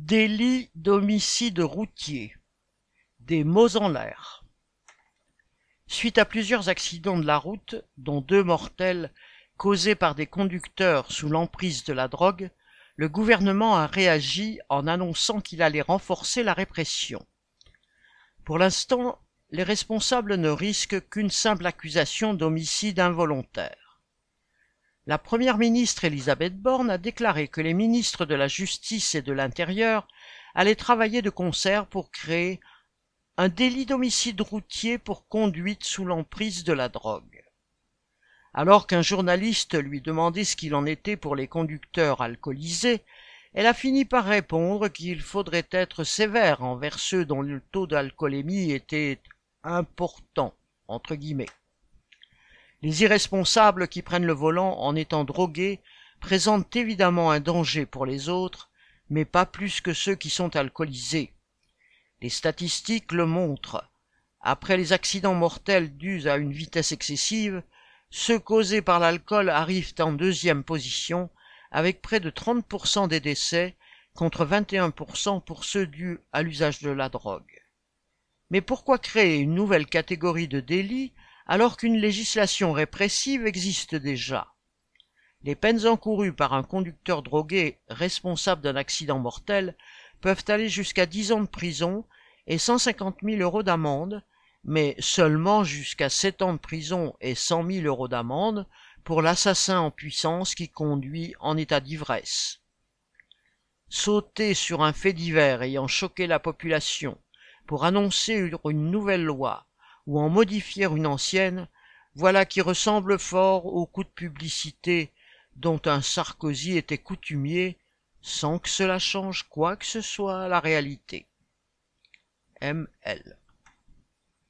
Délit d'homicide routier. Des mots en l'air. Suite à plusieurs accidents de la route, dont deux mortels causés par des conducteurs sous l'emprise de la drogue, le gouvernement a réagi en annonçant qu'il allait renforcer la répression. Pour l'instant, les responsables ne risquent qu'une simple accusation d'homicide involontaire. La première ministre Elisabeth Borne a déclaré que les ministres de la Justice et de l'Intérieur allaient travailler de concert pour créer un délit d'homicide routier pour conduite sous l'emprise de la drogue. Alors qu'un journaliste lui demandait ce qu'il en était pour les conducteurs alcoolisés, elle a fini par répondre qu'il faudrait être sévère envers ceux dont le taux d'alcoolémie était important, entre guillemets. Les irresponsables qui prennent le volant en étant drogués présentent évidemment un danger pour les autres, mais pas plus que ceux qui sont alcoolisés. Les statistiques le montrent. Après les accidents mortels dus à une vitesse excessive, ceux causés par l'alcool arrivent en deuxième position, avec près de 30% des décès contre 21% pour ceux dus à l'usage de la drogue. Mais pourquoi créer une nouvelle catégorie de délits alors qu'une législation répressive existe déjà. Les peines encourues par un conducteur drogué responsable d'un accident mortel peuvent aller jusqu'à dix ans de prison et cent cinquante mille euros d'amende, mais seulement jusqu'à sept ans de prison et cent mille euros d'amende pour l'assassin en puissance qui conduit en état d'ivresse. Sauter sur un fait divers ayant choqué la population pour annoncer une nouvelle loi ou en modifier une ancienne, voilà qui ressemble fort au coup de publicité dont un Sarkozy était coutumier, sans que cela change quoi que ce soit à la réalité. M.L.